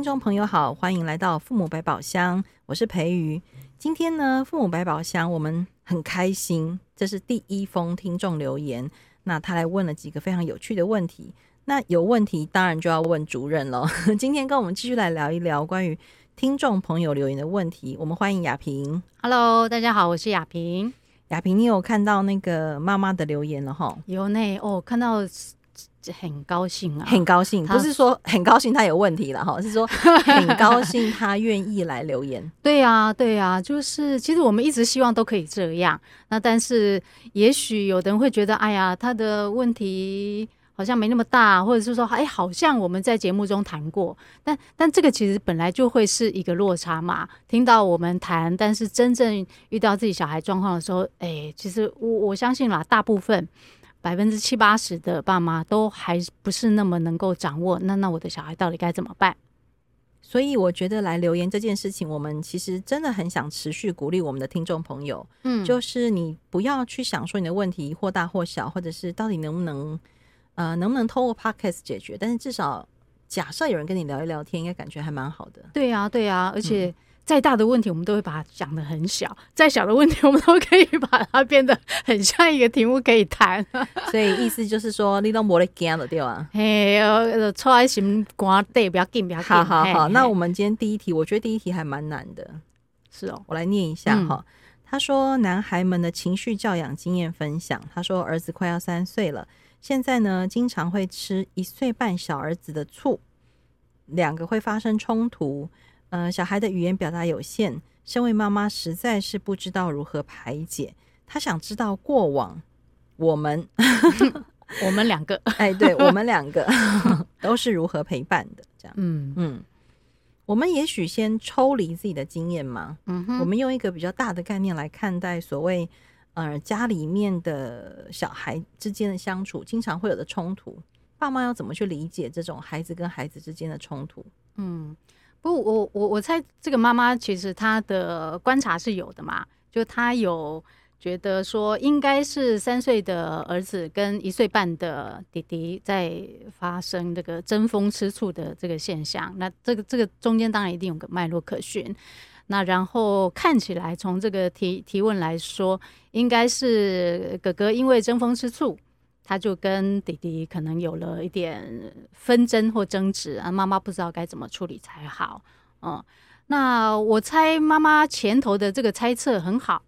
位听众朋友好，欢迎来到父母百宝箱，我是培瑜。今天呢，父母百宝箱我们很开心，这是第一封听众留言，那他来问了几个非常有趣的问题。那有问题当然就要问主任了。今天跟我们继续来聊一聊关于听众朋友留言的问题。我们欢迎雅萍。Hello，大家好，我是雅萍。雅萍，你有看到那个妈妈的留言了哈？有呢，哦，看到很高兴啊，很高兴，不是说很高兴他有问题了哈，是说很高 兴他愿意来留言。对呀，对呀，就是其实我们一直希望都可以这样。那但是也许有的人会觉得，哎呀，他的问题。好像没那么大，或者是说，哎，好像我们在节目中谈过，但但这个其实本来就会是一个落差嘛。听到我们谈，但是真正遇到自己小孩状况的时候，哎，其实我我相信啦，大部分百分之七八十的爸妈都还不是那么能够掌握。那那我的小孩到底该怎么办？所以我觉得来留言这件事情，我们其实真的很想持续鼓励我们的听众朋友，嗯，就是你不要去想说你的问题或大或小，或者是到底能不能。呃，能不能透过 Podcast 解决？但是至少假设有人跟你聊一聊天，应该感觉还蛮好的。对呀、啊，对呀、啊，而且再大的问题，我们都会把它讲的很小；嗯、再小的问题，我们都可以把它变得很像一个题目可以谈。所以意思就是说，你都没得惊了，对吧？嘿，出来心肝对，不要紧，不要紧。好好好，那我们今天第一题，我觉得第一题还蛮难的。是哦，我来念一下哈。嗯、他说，男孩们的情绪教养经验分享。他说，儿子快要三岁了。现在呢，经常会吃一岁半小儿子的醋，两个会发生冲突。呃，小孩的语言表达有限，身为妈妈实在是不知道如何排解。他想知道过往我们 我们两个，哎，对我们两个都是如何陪伴的？这样，嗯嗯，我们也许先抽离自己的经验嘛，嗯哼，我们用一个比较大的概念来看待所谓。呃，家里面的小孩之间的相处，经常会有的冲突，爸妈要怎么去理解这种孩子跟孩子之间的冲突？嗯，不，我我我猜这个妈妈其实她的观察是有的嘛，就她有觉得说，应该是三岁的儿子跟一岁半的弟弟在发生这个争风吃醋的这个现象，那这个这个中间当然一定有个脉络可循。那然后看起来，从这个提提问来说，应该是哥哥因为争风吃醋，他就跟弟弟可能有了一点纷争或争执啊。妈妈不知道该怎么处理才好。嗯，那我猜妈妈前头的这个猜测很好。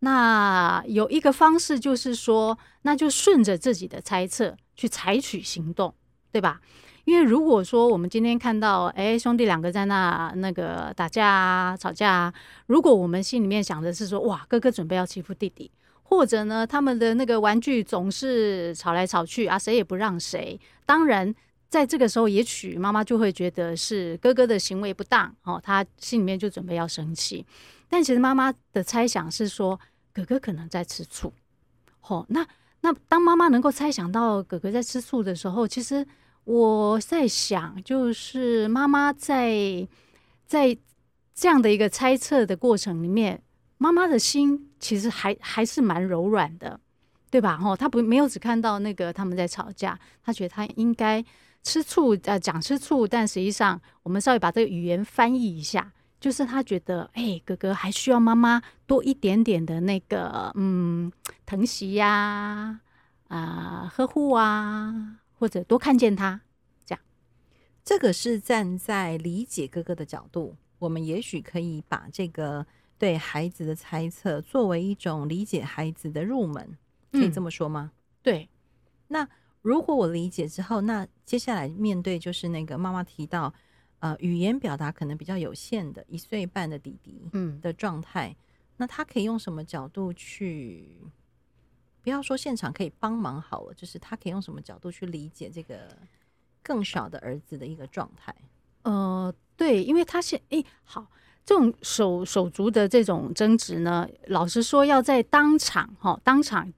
那有一个方式就是说，那就顺着自己的猜测去采取行动，对吧？因为如果说我们今天看到，哎，兄弟两个在那那个打架啊、吵架啊，如果我们心里面想的是说，哇，哥哥准备要欺负弟弟，或者呢，他们的那个玩具总是吵来吵去啊，谁也不让谁。当然，在这个时候，也许妈妈就会觉得是哥哥的行为不当，哦，他心里面就准备要生气。但其实妈妈的猜想是说，哥哥可能在吃醋。哦，那那当妈妈能够猜想到哥哥在吃醋的时候，其实。我在想，就是妈妈在在这样的一个猜测的过程里面，妈妈的心其实还还是蛮柔软的，对吧？哈，她不没有只看到那个他们在吵架，她觉得她应该吃醋，呃，讲吃醋，但实际上我们稍微把这个语言翻译一下，就是她觉得，哎、哥哥还需要妈妈多一点点的那个，嗯，疼惜呀、啊，呵护啊。或者多看见他，这样，这个是站在理解哥哥的角度，我们也许可以把这个对孩子的猜测作为一种理解孩子的入门，可以这么说吗？嗯、对。那如果我理解之后，那接下来面对就是那个妈妈提到，呃，语言表达可能比较有限的一岁半的弟弟，嗯的状态，嗯、那他可以用什么角度去？不要说现场可以帮忙好了，就是他可以用什么角度去理解这个更小的儿子的一个状态？呃，对，因为他现哎好，这种手手足的这种争执呢，老实说要在当场哈当场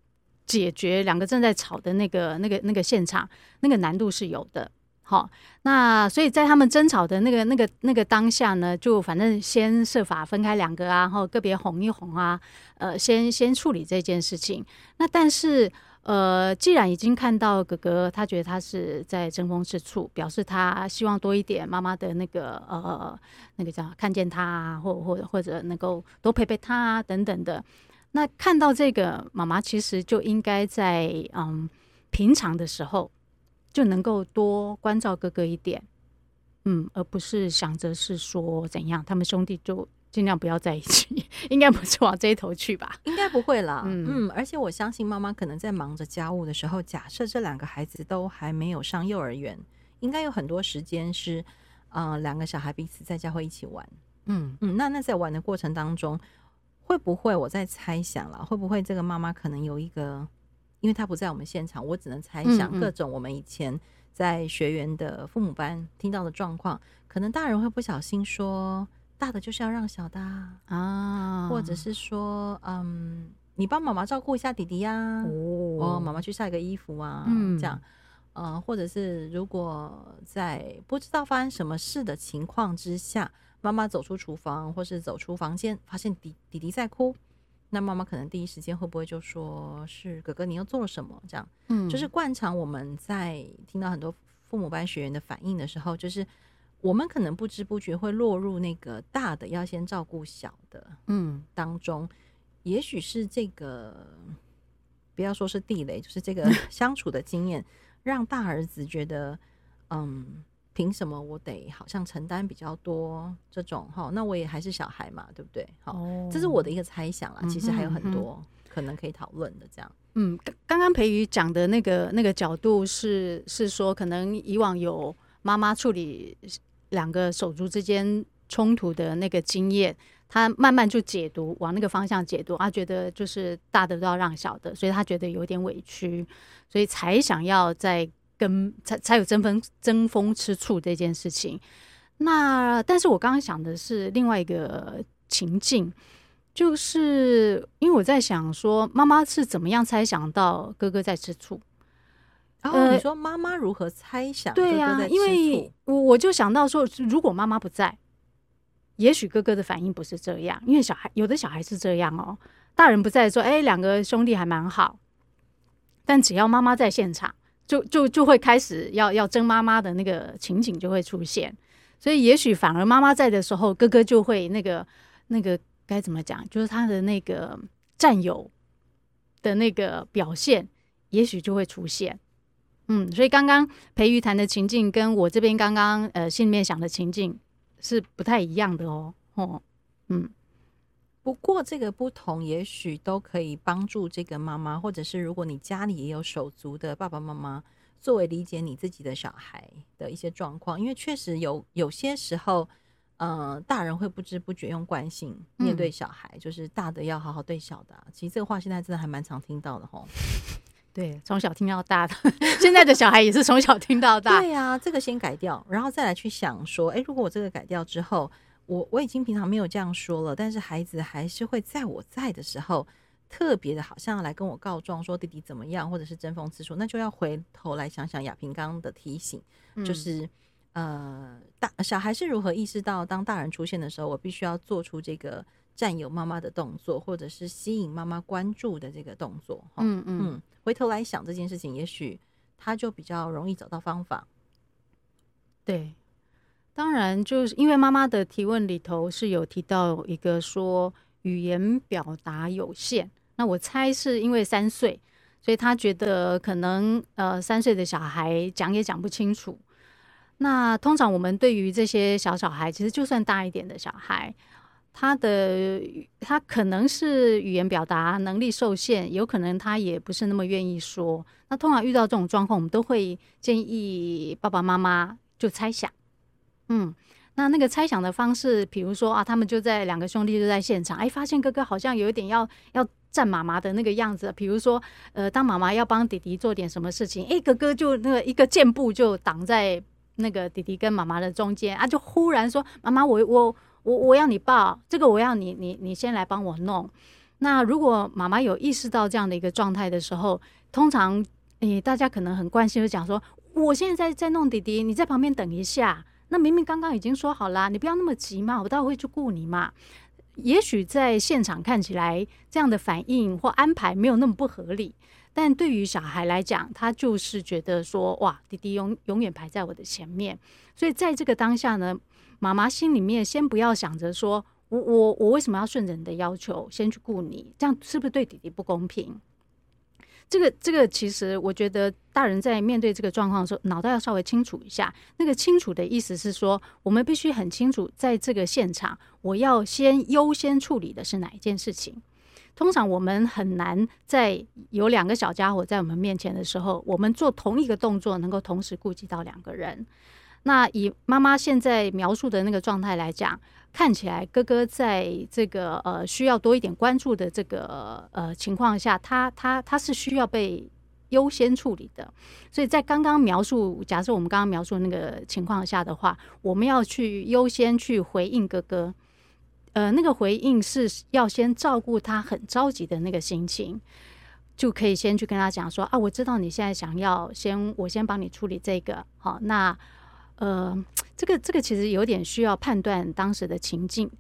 解决两个正在吵的那个那个那个现场，那个难度是有的。好，那所以在他们争吵的那个、那个、那个当下呢，就反正先设法分开两个啊，然后个别哄一哄啊，呃，先先处理这件事情。那但是呃，既然已经看到哥哥，他觉得他是在争风吃醋，表示他希望多一点妈妈的那个呃那个叫看见他啊，或或或者能够多陪陪他啊等等的。那看到这个妈妈，其实就应该在嗯平常的时候就能够多关照哥哥一点，嗯，而不是想着是说怎样他们兄弟就。尽量不要在一起，应该不是往这一头去吧？应该不会啦。嗯，嗯，而且我相信妈妈可能在忙着家务的时候，假设这两个孩子都还没有上幼儿园，应该有很多时间是，呃，两个小孩彼此在家会一起玩。嗯嗯，那那在玩的过程当中，会不会我在猜想了？会不会这个妈妈可能有一个，因为她不在我们现场，我只能猜想各种我们以前在学员的父母班听到的状况，嗯嗯，可能大人会不小心说。大的就是要让小的啊，或者是说，嗯，你帮妈妈照顾一下弟弟呀，哦，妈妈去晒个衣服啊，嗯这样，呃，或者是如果在不知道发生什么事的情况之下，妈妈走出厨房或是走出房间，发现弟弟弟在哭，那妈妈可能第一时间会不会就说是哥哥，你又做了什么？这样，嗯，就是惯常我们在听到很多父母班学员的反应的时候，就是。我们可能不知不觉会落入那个大的要先照顾小的，嗯，当中，嗯、也许是这个，不要说是地雷，就是这个 相处的经验，让大儿子觉得，嗯，凭什么我得好像承担比较多这种哈？那我也还是小孩嘛，对不对？好，哦、这是我的一个猜想啦。其实还有很多可能可以讨论的，这样。嗯，刚刚培宇讲的那个那个角度是是说，可能以往有妈妈处理。两个手足之间冲突的那个经验，他慢慢就解读，往那个方向解读，他觉得就是大的都要让小的，所以他觉得有点委屈，所以才想要再跟才才有争风争风吃醋这件事情。那但是我刚刚想的是另外一个情境，就是因为我在想说，妈妈是怎么样猜想到哥哥在吃醋？然后你说妈妈如何猜想？对呀，因为我我就想到说，如果妈妈不在，也许哥哥的反应不是这样。因为小孩有的小孩是这样哦，大人不在说，哎，两个兄弟还蛮好。但只要妈妈在现场，就就就会开始要要争妈妈的那个情景就会出现。所以也许反而妈妈在的时候，哥哥就会那个那个该怎么讲？就是他的那个占有的那个表现，也许就会出现。嗯，所以刚刚培瑜谈的情境跟我这边刚刚呃心里面想的情境是不太一样的哦。哦，嗯，不过这个不同也许都可以帮助这个妈妈，或者是如果你家里也有手足的爸爸妈妈，作为理解你自己的小孩的一些状况，因为确实有有些时候，呃，大人会不知不觉用惯性面对小孩，嗯、就是大的要好好对小的、啊。其实这个话现在真的还蛮常听到的吼。对，从小听到大的，现在的小孩也是从小听到大。对呀、啊，这个先改掉，然后再来去想说，哎，如果我这个改掉之后，我我已经平常没有这样说了，但是孩子还是会在我在的时候，特别的好像来跟我告状说弟弟怎么样，或者是争风吃醋，那就要回头来想想亚平刚刚的提醒，嗯、就是呃，大小孩是如何意识到当大人出现的时候，我必须要做出这个。占有妈妈的动作，或者是吸引妈妈关注的这个动作，嗯嗯嗯，回头来想这件事情，也许他就比较容易找到方法。对，当然就是因为妈妈的提问里头是有提到一个说语言表达有限，那我猜是因为三岁，所以他觉得可能呃三岁的小孩讲也讲不清楚。那通常我们对于这些小小孩，其实就算大一点的小孩。他的他可能是语言表达能力受限，有可能他也不是那么愿意说。那通常遇到这种状况，我们都会建议爸爸妈妈就猜想，嗯，那那个猜想的方式，比如说啊，他们就在两个兄弟就在现场，哎，发现哥哥好像有一点要要站妈妈的那个样子。比如说，呃，当妈妈要帮弟弟做点什么事情，哎，哥哥就那个一个箭步就挡在那个弟弟跟妈妈的中间啊，就忽然说：“妈妈，我我。”我我要你抱这个，我要你你你先来帮我弄。那如果妈妈有意识到这样的一个状态的时候，通常诶、欸、大家可能很关心，就讲说：我现在在在弄弟弟，你在旁边等一下。那明明刚刚已经说好了，你不要那么急嘛，我待会会去顾你嘛。也许在现场看起来这样的反应或安排没有那么不合理，但对于小孩来讲，他就是觉得说，哇，弟弟永永远排在我的前面，所以在这个当下呢，妈妈心里面先不要想着说我我我为什么要顺着你的要求先去顾你，这样是不是对弟弟不公平？这个这个其实，我觉得大人在面对这个状况的时候，脑袋要稍微清楚一下。那个清楚的意思是说，我们必须很清楚，在这个现场，我要先优先处理的是哪一件事情。通常我们很难在有两个小家伙在我们面前的时候，我们做同一个动作，能够同时顾及到两个人。那以妈妈现在描述的那个状态来讲，看起来哥哥在这个呃需要多一点关注的这个呃情况下，他他他是需要被优先处理的。所以在刚刚描述，假设我们刚刚描述那个情况下的话，我们要去优先去回应哥哥。呃，那个回应是要先照顾他很着急的那个心情，就可以先去跟他讲说啊，我知道你现在想要先我先帮你处理这个，好那。呃，这个这个其实有点需要判断当时的情境，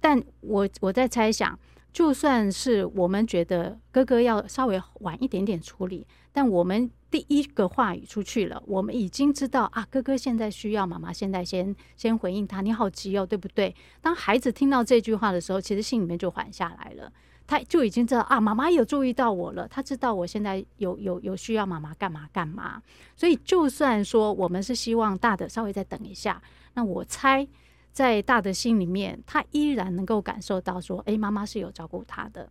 但我我在猜想，就算是我们觉得哥哥要稍微晚一点点处理，但我们第一个话语出去了，我们已经知道啊，哥哥现在需要妈妈现在先先回应他，你好急哦，对不对？当孩子听到这句话的时候，其实心里面就缓下来了。他就已经知道啊，妈妈有注意到我了。他知道我现在有有有需要妈妈干嘛干嘛。所以就算说我们是希望大的稍微再等一下，那我猜在大的心里面，他依然能够感受到说，哎，妈妈是有照顾他的。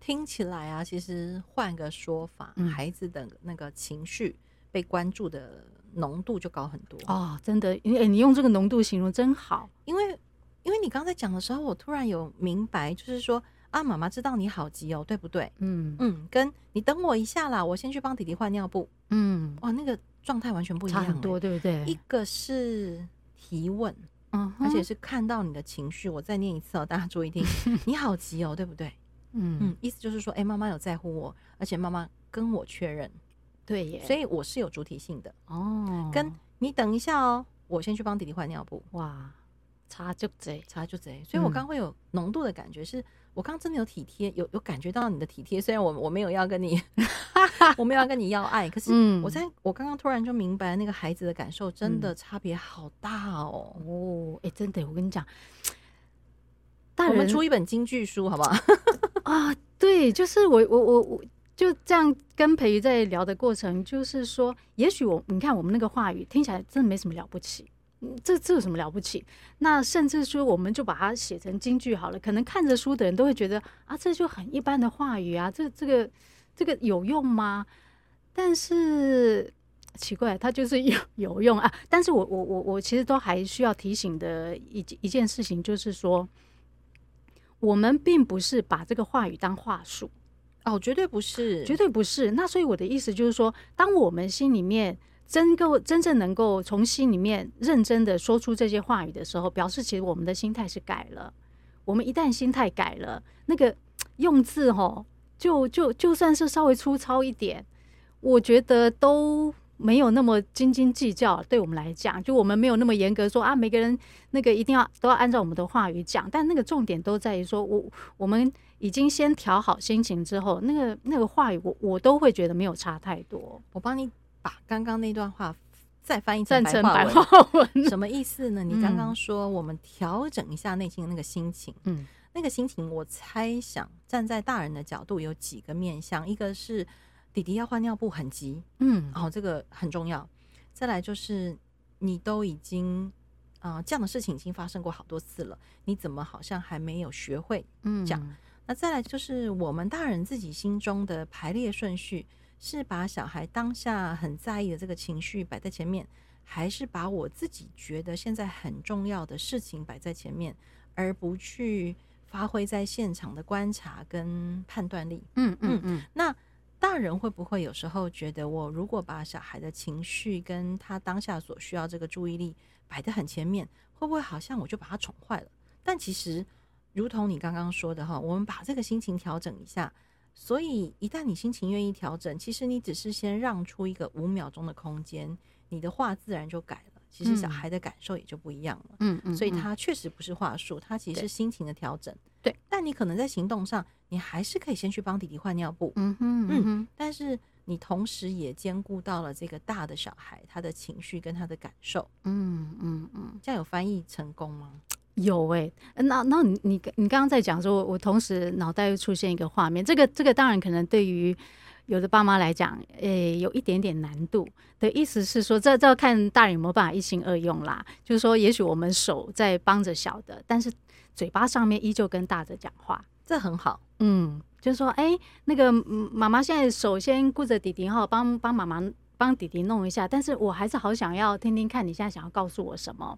听起来啊，其实换个说法，嗯，孩子的那个情绪被关注的浓度就高很多哦。真的，因为你用这个浓度形容真好，因为。因为你刚才讲的时候，我突然有明白，就是说啊，妈妈知道你好急哦，对不对？嗯嗯，跟你等我一下啦，我先去帮弟弟换尿布。嗯，哇，那个状态完全不一样，欸，差很多，对不对？一个是提问，嗯，而且是看到你的情绪。我再念一次哦，大家注意听，你好急哦，对不对？嗯嗯，意思就是说，哎，妈妈有在乎我，而且妈妈跟我确认，对耶，所以我是有主体性的哦。跟你等一下哦，我先去帮弟弟换尿布。哇。差就贼，差就贼，所以我刚会有浓度的感觉，是我刚真的有体贴，有有感觉到你的体贴。虽然我我没有要跟你，我没有要跟你要爱，可是我在我刚刚突然就明白，那个孩子的感受真的差别好大哦。哦，哎，真的，我跟你讲，我们出一本京剧书好不好？啊，对，就是我我我我就这样跟培瑜在聊的过程，就是说，也许我你看我们那个话语听起来真的没什么了不起。这这有什么了不起？那甚至说，我们就把它写成京剧好了。可能看着书的人都会觉得啊，这就很一般的话语啊，这这个这个有用吗？但是奇怪，它就是有 有用啊。但是我我我我其实都还需要提醒的一一件事情，就是说，我们并不是把这个话语当话术哦，绝对不是，绝对不是。那所以我的意思就是说，当我们心里面。真够真正能够从心里面认真的说出这些话语的时候，表示其实我们的心态是改了。我们一旦心态改了，那个 用字吼，就就就算是稍微粗糙一点，我觉得都没有那么斤斤计较。对我们来讲，就我们没有那么严格说啊，每个人那个一定要都要按照我们的话语讲。但那个重点都在于说，我我们已经先调好心情之后，那个那个话语我我都会觉得没有差太多。我帮你。把刚刚那段话再翻译成白话文，什么意思呢？你刚刚说我们调整一下内心的那个心情，嗯，那个心情，我猜想站在大人的角度有几个面向，一个是弟弟要换尿布很急，嗯，哦，这个很重要。再来就是你都已经啊、呃，这样的事情已经发生过好多次了，你怎么好像还没有学会嗯讲？嗯、那再来就是我们大人自己心中的排列顺序。是把小孩当下很在意的这个情绪摆在前面，还是把我自己觉得现在很重要的事情摆在前面，而不去发挥在现场的观察跟判断力？嗯嗯嗯。那大人会不会有时候觉得，我如果把小孩的情绪跟他当下所需要这个注意力摆得很前面，会不会好像我就把他宠坏了？但其实，如同你刚刚说的哈，我们把这个心情调整一下。所以，一旦你心情愿意调整，其实你只是先让出一个五秒钟的空间，你的话自然就改了。其实小孩的感受也就不一样了。嗯嗯，所以他确实不是话术，他其实是心情的调整。对，但你可能在行动上，你还是可以先去帮弟弟换尿布。嗯哼嗯哼，但是你同时也兼顾到了这个大的小孩他的情绪跟他的感受。嗯嗯嗯，这样有翻译成功吗？有哎、欸，那那你你你刚刚在讲说，我同时脑袋又出现一个画面，这个这个当然可能对于。有的爸妈来讲，诶、欸，有一点点难度的意思是说，这这要看大人有没有办法一心二用啦。就是说，也许我们手在帮着小的，但是嘴巴上面依旧跟大的讲话，这很好。嗯，就是说，哎、欸，那个妈妈现在首先顾着弟弟哈，帮帮妈妈帮弟弟弄一下，但是我还是好想要听听看你现在想要告诉我什么。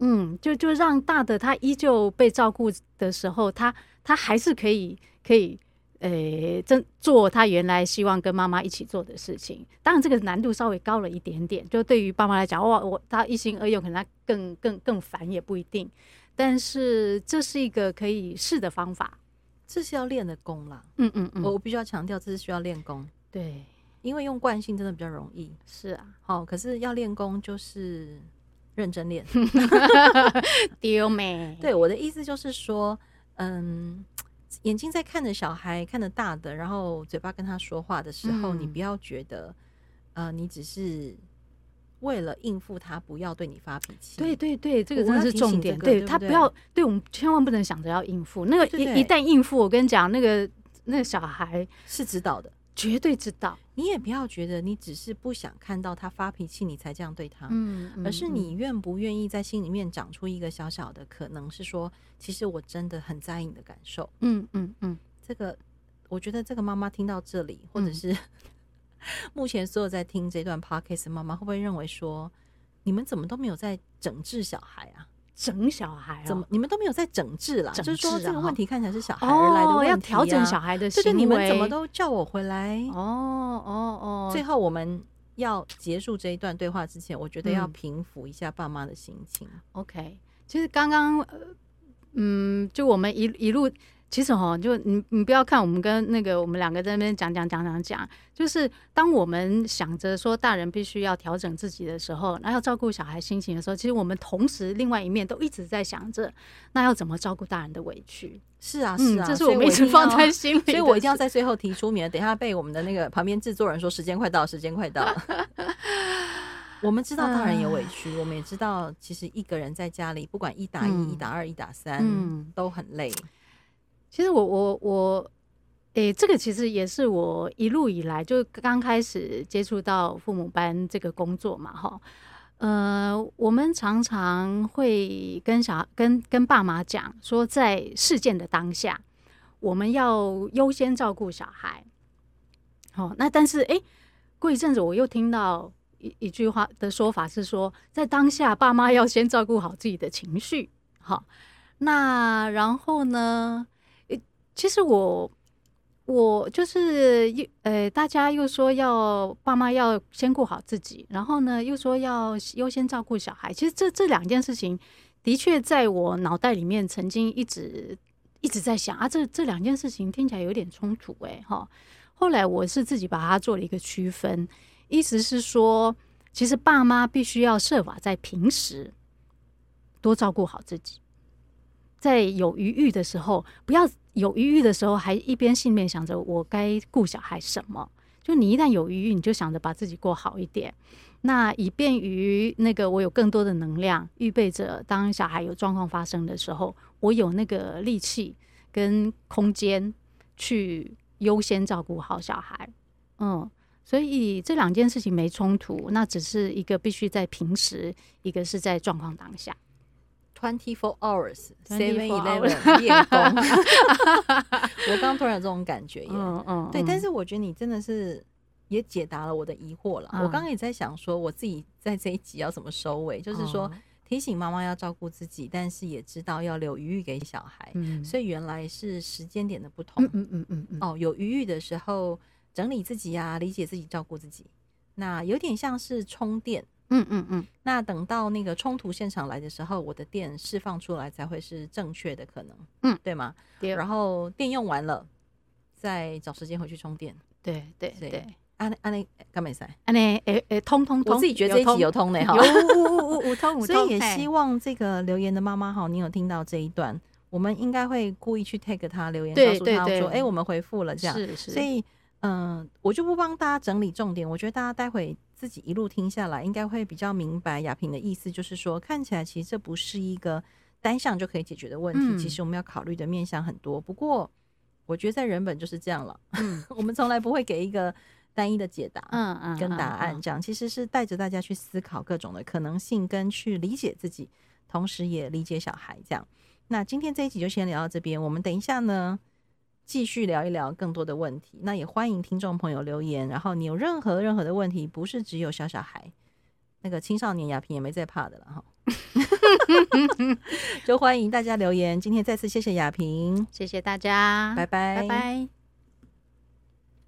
嗯，就就让大的他依旧被照顾的时候，他他还是可以可以。诶，真做他原来希望跟妈妈一起做的事情，当然这个难度稍微高了一点点。就对于爸妈来讲，哇，我他一心二用，可能他更更更烦也不一定。但是这是一个可以试的方法，这是要练的功啦。嗯嗯嗯，我必须要强调，这是需要练功。对，因为用惯性真的比较容易。是啊，好，可是要练功就是认真练。丢没？对，我的意思就是说，嗯。眼睛在看着小孩，看着大的，然后嘴巴跟他说话的时候，嗯、你不要觉得，呃，你只是为了应付他，不要对你发脾气。对对对，这个真的是重点。对他不要，对我们千万不能想着要应付。那个一一旦应付，我跟你讲，那个那个小孩是知道的。绝对知道，你也不要觉得你只是不想看到他发脾气，你才这样对他，嗯，嗯，而是你愿不愿意在心里面长出一个小小的可能，是说，其实我真的很在意你的感受，嗯嗯嗯，这个我觉得这个妈妈听到这里，或者是 目前所有在听这段 podcast 的妈妈，会不会认为说，你们怎么都没有在整治小孩啊？整小孩、啊、怎么？你们都没有在整治啦？治啊、就是说这个问题看起来是小孩而来的问题、啊哦、要调整小孩的行为。对对，你们怎么都叫我回来？哦哦哦！最后我们要结束这一段对话之前，我觉得要平复一下爸妈的心情。嗯、OK，其实刚刚，嗯，就我们一一路。其实哈，就你你不要看我们跟那个我们两个在那边讲讲讲讲讲，就是当我们想着说大人必须要调整自己的时候，那要照顾小孩心情的时候，其实我们同时另外一面都一直在想着，那要怎么照顾大人的委屈？是啊，是啊，嗯、这是我们一直放在心里，所以我一定要在最后提出，免得等一下被我们的那个旁边制作人说时间快到，时间快到。我们知道大人有委屈，我们也知道其实一个人在家里，不管一打一、嗯、一打二、一打三，嗯，都很累。其实我我我，诶、欸，这个其实也是我一路以来就刚开始接触到父母班这个工作嘛，哈，呃，我们常常会跟小跟跟爸妈讲说，在事件的当下，我们要优先照顾小孩。好，那但是诶、欸，过一阵子我又听到一一句话的说法是说，在当下爸妈要先照顾好自己的情绪。好，那然后呢？其实我我就是又呃，大家又说要爸妈要先顾好自己，然后呢又说要优先照顾小孩。其实这这两件事情的确在我脑袋里面曾经一直一直在想啊，这这两件事情听起来有点冲突哎哈。后来我是自己把它做了一个区分，意思是说，其实爸妈必须要设法在平时多照顾好自己，在有余裕的时候不要。有余裕的时候，还一边心里面想着我该顾小孩什么？就你一旦有余裕，你就想着把自己过好一点，那以便于那个我有更多的能量，预备着当小孩有状况发生的时候，我有那个力气跟空间去优先照顾好小孩。嗯，所以这两件事情没冲突，那只是一个必须在平时，一个是在状况当下。Twenty four hours, seven eleven 夜工。我刚刚突然有这种感觉耶，嗯嗯，对。但是我觉得你真的是也解答了我的疑惑了。嗯、我刚刚也在想说，我自己在这一集要怎么收尾，就是说提醒妈妈要照顾自己，但是也知道要留余裕给小孩。嗯，所以原来是时间点的不同。嗯嗯嗯嗯，嗯。哦，有余裕的时候整理自己呀、啊，理解自己，照顾自己。那有点像是充电。嗯嗯嗯，那等到那个冲突现场来的时候，我的电释放出来才会是正确的可能，嗯，对吗？对。然后电用完了，再找时间回去充电。对对对，安安内干没塞？安内诶诶，通通通，我自己觉得这一集有通。的哈，有有有通，所以也希望这个留言的妈妈哈，你有听到这一段，我们应该会故意去 take 他留言，告诉他说，哎，我们回复了这样，是是，所以嗯，我就不帮大家整理重点，我觉得大家待会自己一路听下来，应该会比较明白亚萍的意思，就是说看起来其实这不是一个单项就可以解决的问题，嗯、其实我们要考虑的面向很多。不过我觉得在人本就是这样了，嗯、我们从来不会给一个单一的解答，嗯嗯，跟答案这样，其实是带着大家去思考各种的可能性，跟去理解自己，同时也理解小孩这样。那今天这一集就先聊到这边，我们等一下呢继续聊一聊更多的问题。那也欢迎听众朋友留言，然后你有任何任何的问题，不是只有小小孩，那个青少年雅萍也没在怕的了哈。就欢迎大家留言。今天再次谢谢雅萍，谢谢大家，拜拜，拜拜。